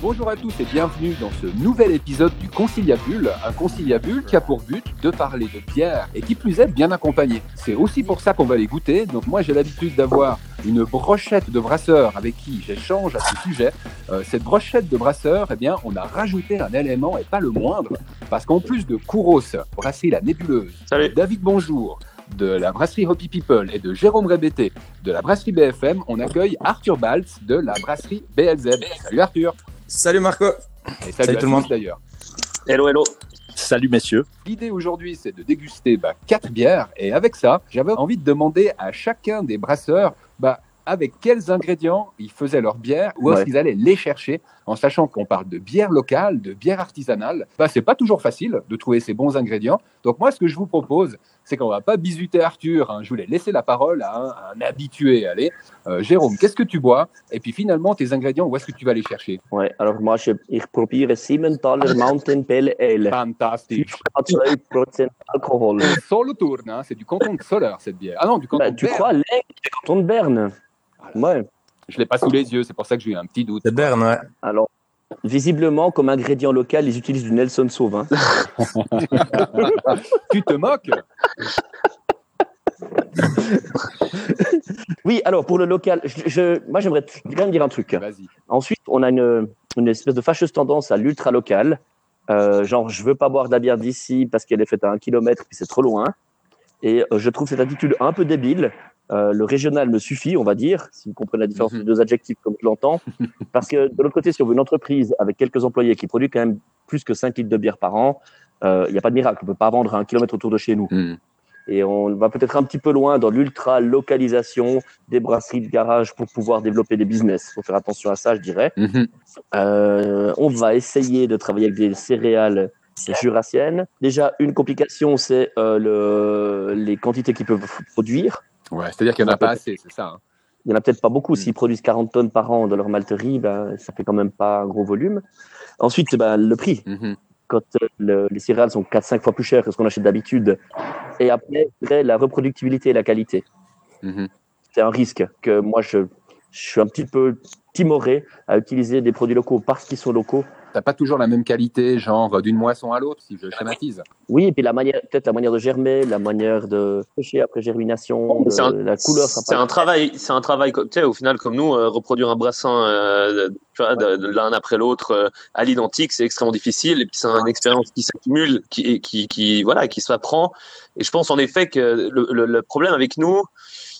Bonjour à tous et bienvenue dans ce nouvel épisode du Conciliabule, un conciliabule qui a pour but de parler de bière et qui plus est bien accompagné. C'est aussi pour ça qu'on va les goûter. Donc moi j'ai l'habitude d'avoir une brochette de brasseurs avec qui j'échange à ce sujet. Euh, cette brochette de brasseurs, eh bien on a rajouté un élément et pas le moindre parce qu'en plus de Kouros, brasser la nébuleuse, Salut. David Bonjour, de la brasserie Hoppy People et de Jérôme Rébété de la brasserie BFM, on accueille Arthur Baltz de la brasserie BLZ. Salut Arthur Salut Marco. et salut, Salut à tout le monde. d'ailleurs. Hello, hello. Salut messieurs. L'idée aujourd'hui, c'est de déguster bah, quatre bières. Et avec ça, j'avais envie de demander à chacun des brasseurs bah, avec quels ingrédients ils faisaient leur bière, où est-ce Ouais. qu'ils allaient les chercher, en sachant qu'on parle de bière locale, de bière artisanale? Bah, c'est pas toujours facile de trouver ces bons ingrédients. Donc moi, ce que je vous propose, c'est qu'on va pas bisuter Arthur. hein. Je voulais laisser la parole à un, à un habitué. Allez, Euh, Jérôme, qu'est-ce que tu bois? Et puis finalement, tes ingrédients, où est-ce que tu vas les chercher? Ouais, alors moi, je, ich probiere Siementaler Mountain Pale Ale. Fantastique. 4,2% Alkohol. Solo tourne, hein, c'est du canton de Soleure cette bière. Ah non, du canton Bah, de tu Berne. crois, Leng, c'est canton de Berne? Ouais. Je l'ai pas sous les yeux, c'est pour ça que j'ai eu un petit doute. C'est Berne, ouais. Alors, visiblement, comme ingrédient local, ils utilisent du Nelson Sauvin. tu te moques Oui, alors, pour le local, je, je- moi, j'aimerais quand même dire un truc. Ensuite, on a une, une espèce de fâcheuse tendance à l'ultra local. Euh, genre, je veux pas boire de la bière d'ici parce qu'elle est faite à un kilomètre puis c'est trop loin. Et euh, je trouve cette attitude un peu débile. Euh, le régional me suffit, on va dire, si vous comprenez la différence Mhm. des deux adjectifs comme je l'entends. Parce que de l'autre côté, si on veut une entreprise avec quelques employés qui produit quand même plus que 5 litres de bière par an, il n'y a pas de miracle. On peut pas vendre à un kilomètre autour de chez nous. Hmm. Et on va peut-être un petit peu loin dans l'ultra-localisation des brasseries de garage pour pouvoir développer des business. Il faut faire attention à ça, je dirais. Mhm. Euh, on va essayer de travailler avec des céréales jurassiennes. Déjà, une complication, c'est euh, le, les quantités qu'ils peuvent produire. Ouais, c'est-à-dire qu'il n'y en a pas assez, c'est ça. hein. Il n'y en a peut-être pas beaucoup. Mm. S'ils produisent 40 tonnes par an de leur malterie, ben, ça fait quand même pas un gros volume. Ensuite, ben, le prix. Mhm. Quand euh, le- les céréales sont 4-5 fois plus chères que ce qu'on achète d'habitude. Et après, la reproductibilité et la qualité. Mhm. c'est un risque que moi je, je suis un petit peu timoré à utiliser des produits locaux parce qu'ils sont locaux. T'as pas toujours la même qualité, genre d'une moisson à l'autre, si je schématise. Oui, et puis la manière, peut-être la manière de germer, la manière de sécher après germination, de- C'est un- la couleur. C'est un travail, c'est un travail, tu sais, au final, comme nous, euh, reproduire un brassin, euh, tu vois, de, de l'un après l'autre, euh, à l'identique, c'est extrêmement difficile. Et puis, c'est une expérience qui s'accumule, qui, qui, qui, voilà, qui s'apprend. Et je pense, en effet, que le, le, le problème avec nous,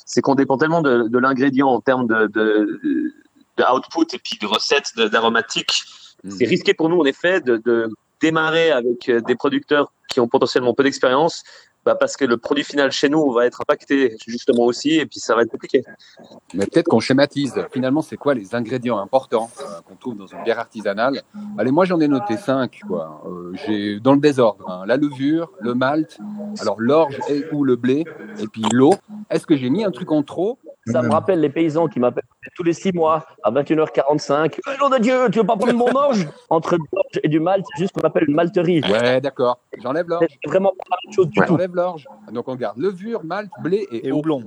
c'est qu'on dépend tellement de, de l'ingrédient en termes de, de, de output et puis de recettes d'aromatiques Mhm. c'est risqué pour nous en effet de, de démarrer avec euh, des producteurs qui ont potentiellement peu d'expérience bah, parce que le produit final chez nous va être impacté justement aussi et puis ça va être compliqué. Mais peut-être qu'on schématise. Finalement, c'est quoi les ingrédients importants euh, qu'on trouve dans une bière artisanale? Allez, moi j'en ai noté cinq. Quoi. Euh, j'ai dans le désordre hein, la levure, le malt, alors l'orge et ou le blé, et puis l'eau. Est-ce que j'ai mis un truc en trop? Ça me rappelle les paysans qui m'appellent tous les six mois à 21h45. Eh, nom de Dieu, tu veux pas prendre mon orge Entre de l'orge et du malt, c'est juste ce qu'on appelle une malterie. Ouais, d'accord. J'enlève l'orge. C'est vraiment pas la même chose du tout. J'enlève l'orge. Donc on garde levure, malt, blé et, houblon.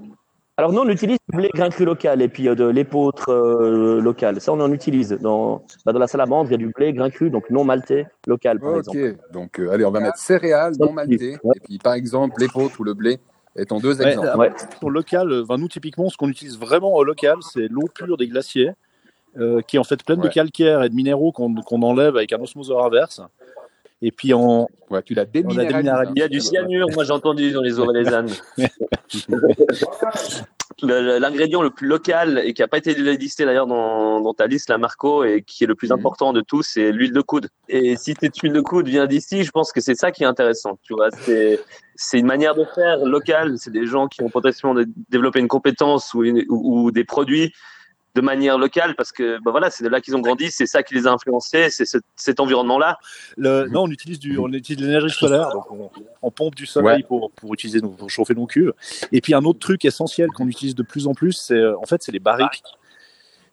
Alors nous, on utilise du blé grain cru local et puis euh, de l'épeautre euh, local. Ça, on en utilise. Dans, bah, dans la salamandre, il y a du blé grain cru, donc non maltais, local, par Ok, exemple. donc euh, allez, on va mettre céréales non maltées, Ouais. et puis par exemple l'épeautre ou le blé étant deux exemples. Ouais. Au local, euh, enfin, nous typiquement, ce qu'on utilise vraiment au local, c'est l'eau pure des glaciers, euh, qui est en fait pleine Ouais. de calcaire et de minéraux qu'on qu'on enlève avec un osmoseur inverse. Et puis en, Ouais, tu l'as On déminéralisé. Il y a du cyanure, moi j'ai entendu dans les valaisannes. Le- le- L'ingrédient le plus local et qui n'a pas été listé d'ailleurs dans, dans ta liste, la Marco, et qui est le plus Mhm. important de tous, c'est l'huile de coude. Et si cette huile de coude vient d'ici, je pense que c'est ça qui est intéressant. Tu vois, c'est c'est une manière de faire locale. C'est des gens qui ont potentiellement dé- développé une compétence ou, une- ou, ou des produits de manière locale parce que bah voilà, c'est de là qu'ils ont grandi, c'est ça qui les a influencés, c'est ce- cet environnement-là. le, non, on utilise du, on utilise de l'énergie solaire, donc on, on pompe du soleil Ouais. pour, pour utiliser, nos- pour chauffer nos cuves. Et puis un autre truc essentiel qu'on utilise de plus en plus, c'est euh, en fait c'est les barriques.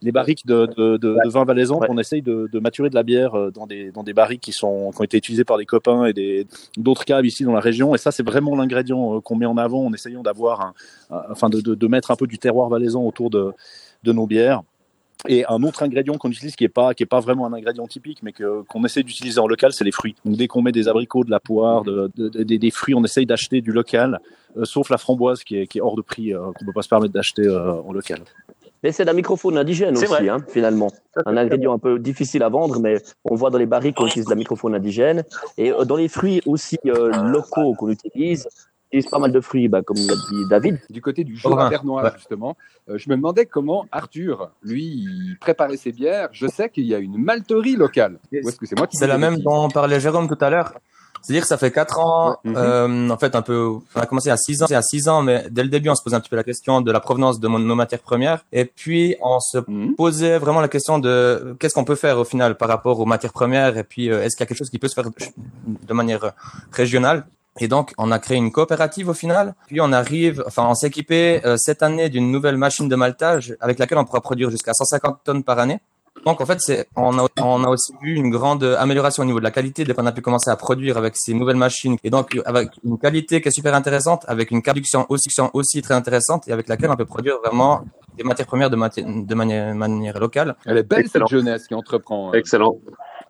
les barriques de, de, de, de vin valaisan Ouais. qu'on essaye de, de maturer de la bière euh, dans des, dans des barriques qui, sont, qui ont été utilisées par des copains et des, d'autres caves ici dans la région. Et ça, c'est vraiment l'ingrédient euh, qu'on met en avant en essayant d'avoir, enfin, de mettre un peu du terroir valaisan autour de, de nos bières. Et un autre ingrédient qu'on utilise qui est pas qui est pas vraiment un ingrédient typique, mais que qu'on essaie d'utiliser en local, c'est les fruits. Donc dès qu'on met des abricots, de la poire, de, de- de- des- des fruits, on essaye d'acheter du local, euh, sauf la framboise qui est, qui est hors de prix, euh, qu'on peut pas se permettre d'acheter euh, en local. Mais c'est la microfaune indigène C'est aussi, hein, finalement. Un ingrédient un peu difficile à vendre, mais on voit dans les barriques qu'on utilise de la microfaune indigène. Et dans les fruits aussi euh, locaux qu'on utilise, utilise pas mal de fruits, bah, comme l'a dit David. Du côté du jeu ouais. justement, euh, je me demandais comment Arthur, lui, il préparait ses bières. Je sais qu'il y a une malterie locale. Ou est-ce que c'est moi qui C'est la même dont parlait Jérôme tout à l'heure. C'est-à-dire que ça fait quatre ans, Ouais. Mhm. euh, en fait un peu, on a commencé à six ans, c'est à six ans, mais dès le début on se posait un petit peu la question de la provenance de mon- nos matières premières, et puis on se Mhm. posait vraiment la question de qu'est-ce qu'on peut faire au final par rapport aux matières premières, et puis euh, est-ce qu'il y a quelque chose qui peut se faire de manière régionale? Et donc, on a créé une coopérative au final. Puis, on arrive, enfin, on s'est équipé euh, cette année d'une nouvelle machine de maltage avec laquelle on pourra produire jusqu'à 150 tonnes par année. Donc, en fait, c'est, on a, on a aussi vu une grande amélioration au niveau de la qualité dès qu'on a pu commencer à produire avec ces nouvelles machines. Et donc, avec une qualité qui est super intéressante, avec une production aussi, aussi très intéressante et avec laquelle on peut produire vraiment des matières premières de, mati- de manière, manière locale. Elle est belle, Excellent. cette jeunesse qui entreprend. euh. Excellent.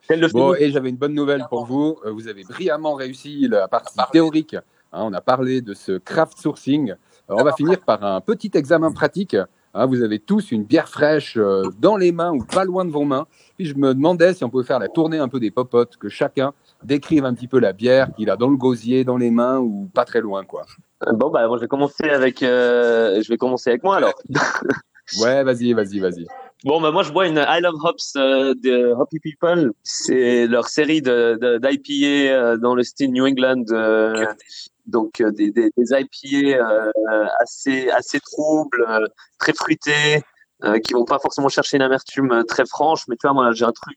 Le Bon, et j'avais une bonne nouvelle pour vous. Euh, Vous avez brillamment réussi la partie théorique. Hein, on a parlé de ce craft sourcing. Alors, on va finir par un petit examen pratique. Hein, vous avez tous une bière fraîche euh, dans les mains ou pas loin de vos mains. Puis je me demandais si on pouvait faire la tournée un peu des popotes, que chacun décrive un petit peu la bière qu'il a dans le gosier, dans les mains ou pas très loin, quoi. Bon, bah, moi, je vais commencer avec, euh, je vais commencer avec moi alors. Ouais, vas-y, vas-y, vas-y. Bon, bah, moi, je bois une I Love Hops euh, de Hoppy People. C'est leur série de, de, d'IPA euh, dans le style New England. euh, donc, euh, des, des, des IPA euh, assez, assez troubles, euh, très fruités, qui vont pas forcément chercher une amertume très franche. Mais tu vois, moi, j'ai un truc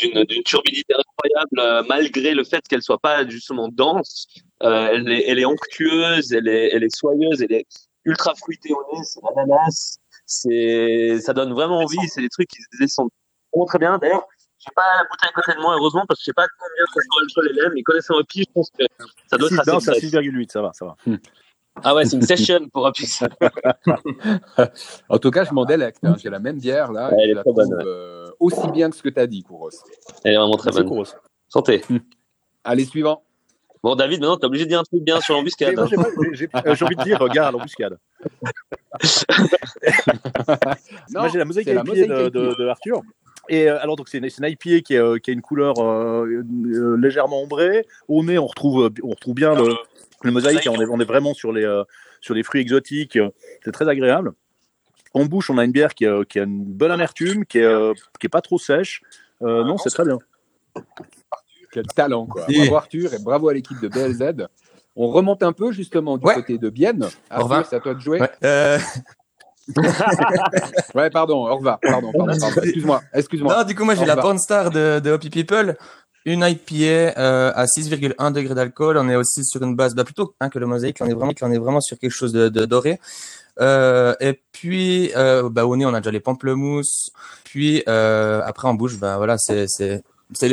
d'une, d'une turbidité incroyable, malgré le fait qu'elle soit pas justement dense. Elle, est, elle est onctueuse, elle est, elle est soyeuse, elle est ultra fruitée au nez, c'est l'ananas c'est ça donne vraiment envie c'est des trucs qui se descendent vraiment très bien d'ailleurs j'ai pas la bouteille à côté de moi heureusement parce que je sais pas combien ça sera l'alcool elle est mais connaissant Hopi je pense que ça doit être assez c'est à bref. 6,8, ça va, ça va. ah ouais c'est une session pour Hopi ça En tout cas, je m'en délecte. hein. J'ai la même bière là. Ouais, et elle est la très bonne, ouais. euh, aussi bien que ce que tu as dit, Kouros. elle est vraiment très C'est bonne cool. santé Allez, suivant. Bon David maintenant t'es obligé de dire un truc bien sur l'embuscade hein. j'ai envie de dire, regarde à l'embuscade. Moi, j'ai la mosaïque la IPA mosaïque de, IPA. de, de Arthur. Et euh, alors, donc, c'est une, c'est une IPA qui, est, euh, qui a une couleur euh, euh, légèrement ombrée. Au nez, on retrouve, euh, on retrouve bien le, le mosaïque. et On est, on est vraiment sur les, euh, sur les fruits exotiques. C'est très agréable. En bouche, on a une bière qui, a- qui a une bonne amertume, qui est, euh, qui est pas trop sèche. Euh, non, c'est très bien. Quel talent, quoi. Bravo Arthur et bravo à l'équipe de BLZ. On remonte un peu justement du Ouais. côté de Bienne. Arthur, c'est à toi de jouer. Ouais. Euh, Ouais, pardon, au revoir. Pardon, pardon, pardon. Excuse-moi, excuse-moi. Non, du coup, moi, j'ai la porn star de, de Hoppy People. Une IPA euh, à 6,1 degrés d'alcool. On est aussi sur une base, bah, plutôt hein, que le mosaïque, on est vraiment, on est vraiment sur quelque chose de, de doré. Euh, et puis, euh, bah, au nez, on a déjà les pamplemousses. Puis, après, en bouche, bah, voilà, c'est,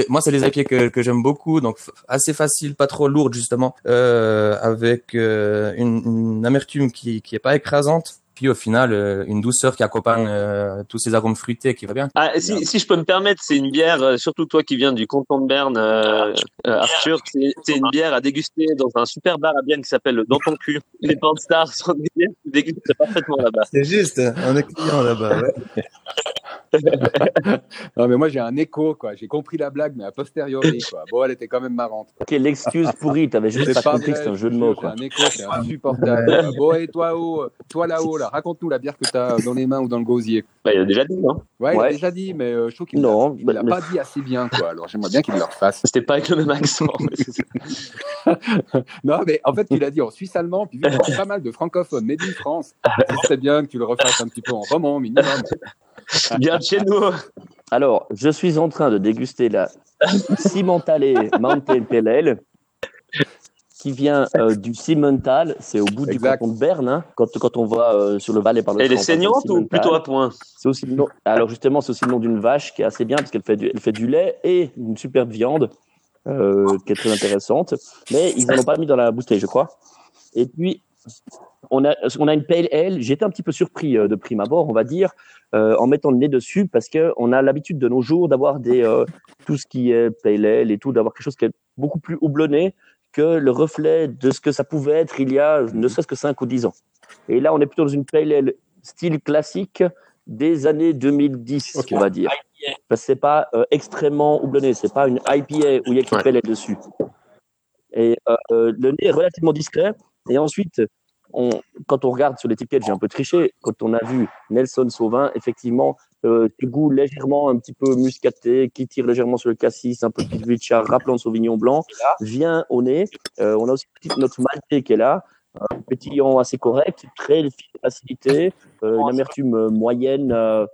moi, c'est les IPA que, que j'aime beaucoup. Donc, f- assez facile, pas trop lourde, justement, euh, avec euh, une, une amertume qui, qui est pas écrasante. Puis, au final, euh, une douceur qui accompagne euh, tous ces arômes fruités qui va bien. Ah, si, si je peux me permettre, c'est une bière, euh, surtout toi qui viens du canton de Berne, Arthur, c'est c'est une bière à déguster dans un super bar à Bienne qui s'appelle Dans ton cul. Les Stars sont des bières qui dégustent parfaitement là-bas. C'est juste, on est client là-bas. Ouais. Non, mais moi, j'ai un écho, quoi. J'ai compris la blague, mais a posteriori, quoi. Bon, elle était quand même marrante. Ok, l'excuse pourrie, t'avais juste pas compris que c'est un jeu de mots, quoi. J'ai un écho, c'est insupportable. Bon, et toi, haut, toi là-haut, là, raconte-nous la bière que tu as dans les mains ou dans le gosier. Bah, il a déjà dit, non Ouais, il a déjà dit, mais euh, je trouve qu'il Non, l'a- il mais- pas dit assez bien, quoi. Alors, j'aimerais bien qu'il le refasse. C'était pas avec le même accent. mais c'est. Non, mais en fait, tu l'as dit en suisse allemand, puis vu qu'il y a pas mal de francophones, mais in France, ce serait bien que tu le refasses un petit peu en roman, minimum. Bien de chez nous. Alors, je suis en train de déguster la Cimentalé Mountain Pale Ale. qui vient euh, du Simmental, c'est au bout du canton de Berne, hein, quand, quand on va euh, sur le Valais par le Elle est saignante ou plutôt à point? C'est aussi le nom. Alors justement, c'est aussi le nom d'une vache qui est assez bien parce qu'elle fait du, elle fait du lait et une superbe viande euh, qui est très intéressante. Mais ils en ont pas mis dans la bouteille, je crois. Et puis on a, on a une pale ale. J'étais un petit peu surpris euh, de prime abord, on va dire, euh, en mettant le nez dessus parce que on a l'habitude de nos jours d'avoir des euh, tout ce qui est pale ale et tout, d'avoir quelque chose qui est beaucoup plus houblonné que le reflet de ce que ça pouvait être il y a ne serait-ce que 5 ou 10 ans. Et là, on est plutôt dans une pale ale style classique des années 2010, Ok. on va dire. Parce que c'est pas euh, extrêmement houblonné, c'est pas une IPA où il y a écrit Ouais. pale ale dessus. Et euh, euh, le nez est relativement discret. Et ensuite, on, quand on regarde sur l'étiquette, j'ai un peu triché. Quand on a vu Nelson Sauvin, effectivement, euh, goût légèrement un petit peu muscaté, qui tire légèrement sur le cassis, un peu de Richard, rappelant le Sauvignon blanc, vient au nez. Euh, on a aussi note maltée qui est là, un pétillant assez correct, très fine acidité, euh, une amertume euh, moyenne, euh,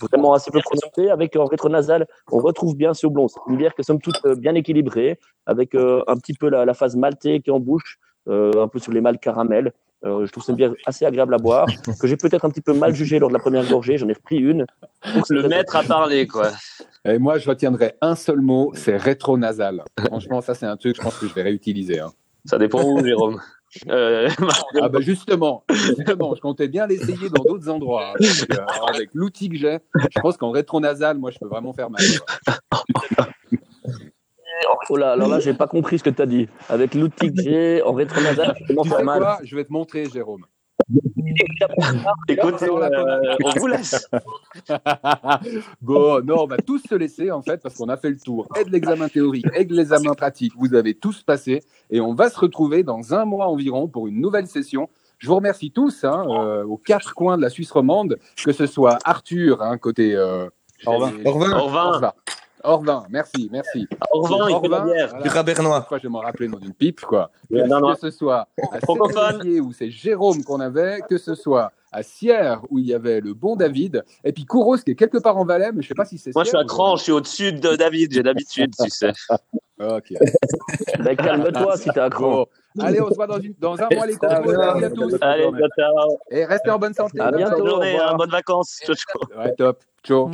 vraiment assez peu prononcée. Avec en rétronasal, on retrouve bien ce houblon. C'est une bière qui somme toute bien équilibrée, avec un petit peu la, la phase maltée qui est en bouche, un peu sur les mâles caramel. Euh, je trouve que c'est une bière assez agréable à boire, que j'ai peut-être un petit peu mal jugé lors de la première gorgée. J'en ai repris une. Cette Le maître a parlé, quoi. Et moi, je retiendrai un seul mot, c'est rétronasal. Franchement, ça, c'est un truc, je pense que je vais réutiliser. hein. Ça dépend où, Jérôme. Euh, Ah bah justement, justement, je comptais bien l'essayer dans d'autres endroits. hein. Euh, avec l'outil que j'ai, je pense qu'en rétronasal, moi, je peux vraiment faire mal. quoi. Oh là, alors là, j'ai pas compris ce que tu as dit. Avec l'outil que j'ai en rétronasal, je commence Tu à sais mal. quoi? Je vais te montrer, Jérôme. La euh, on vous laisse. bon, non, on va tous se laisser en fait parce qu'on a fait le tour et de l'examen théorique et de l'examen pratique. Vous avez tous passé et on va se retrouver dans un mois environ pour une nouvelle session. Je vous remercie tous hein, euh, aux quatre coins de la Suisse romande, que ce soit Arthur, hein, côté euh, Orvin. Orvin. Orvin. Orvin. Orvin, merci, merci. Orvin, il fait la bière. voilà. Du Rabernois. Pourquoi je vais m'en rappeler dans une pipe, quoi. Que, Ouais, non, non. que ce soit à. Sénégier où c'est Jérôme qu'on avait, que ce soit à Sierre où il y avait le bon David, et puis Kouros qui est quelque part en Valais, mais je sais pas si c'est Moi, je suis à ou- Cran, je suis au-dessus de David, j'ai l'habitude, tu sais. Ok. Ben, calme-toi si t'es à cran. Allez, on se voit dans, une- dans un mois les copains. Salut à tous. Allez, ciao, ciao. Et restez en bonne santé. À bientôt. Bonne journée, au revoir. hein, bonnes vacances. Ciao, ciao. Ouais, top. Ciao.